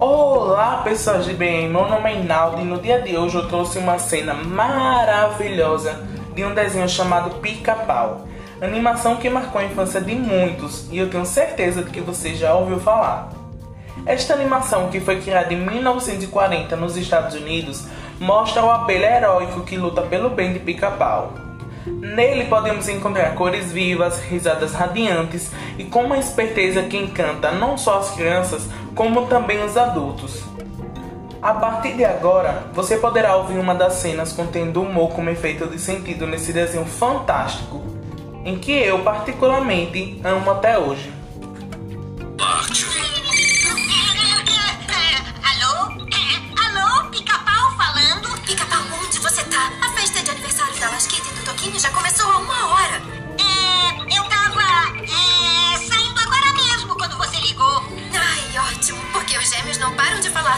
Olá pessoas de bem, meu nome é Inaldo e no dia de hoje eu trouxe uma cena maravilhosa de um desenho chamado Pica-Pau. Animação que marcou a infância de muitos e eu tenho certeza de que você já ouviu falar. Esta animação, que foi criada em 1940 nos Estados Unidos, mostra o apelo heróico que luta pelo bem de Pica-Pau. Nele podemos encontrar cores vivas, risadas radiantes e com uma esperteza que encanta não só as crianças, como também os adultos. A partir de agora, você poderá ouvir uma das cenas contendo humor como efeito de sentido nesse desenho fantástico, em que eu particularmente amo até hoje.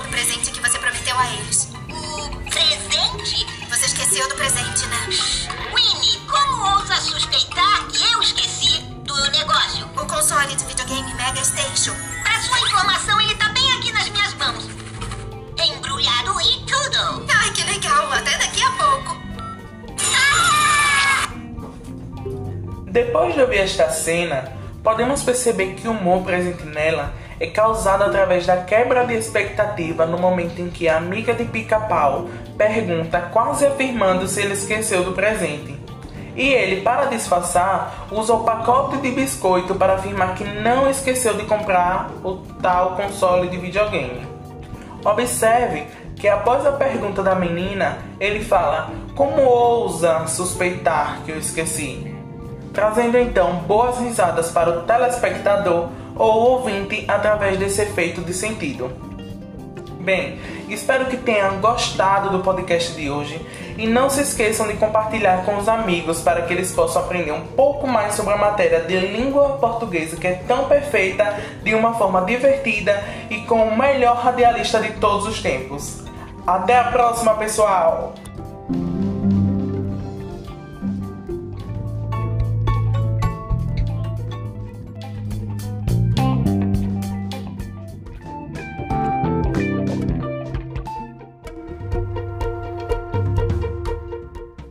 Falar do presente que você prometeu a eles. O presente? Você esqueceu do presente, né? Winnie, como ousa suspeitar que eu esqueci do negócio? O console de videogame Mega Station. Pra sua informação, ele tá bem aqui nas minhas mãos. Embrulhado e tudo. Ai, que legal. Até daqui a pouco. Depois de ouvir esta cena, podemos perceber que o humor presente nela é causado através da quebra de expectativa no momento em que a amiga de pica-pau pergunta, quase afirmando se ele esqueceu do presente. E ele, para disfarçar, usa o pacote de biscoito para afirmar que não esqueceu de comprar o tal console de videogame. Observe que após a pergunta da menina, ele fala: Como ousa suspeitar que eu esqueci? Trazendo então boas risadas para o telespectador ou ouvinte através desse efeito de sentido. Bem, espero que tenham gostado do podcast de hoje e não se esqueçam de compartilhar com os amigos para que eles possam aprender um pouco mais sobre a matéria de língua portuguesa que é tão perfeita de uma forma divertida e com o melhor radialista de todos os tempos. Até a próxima, pessoal!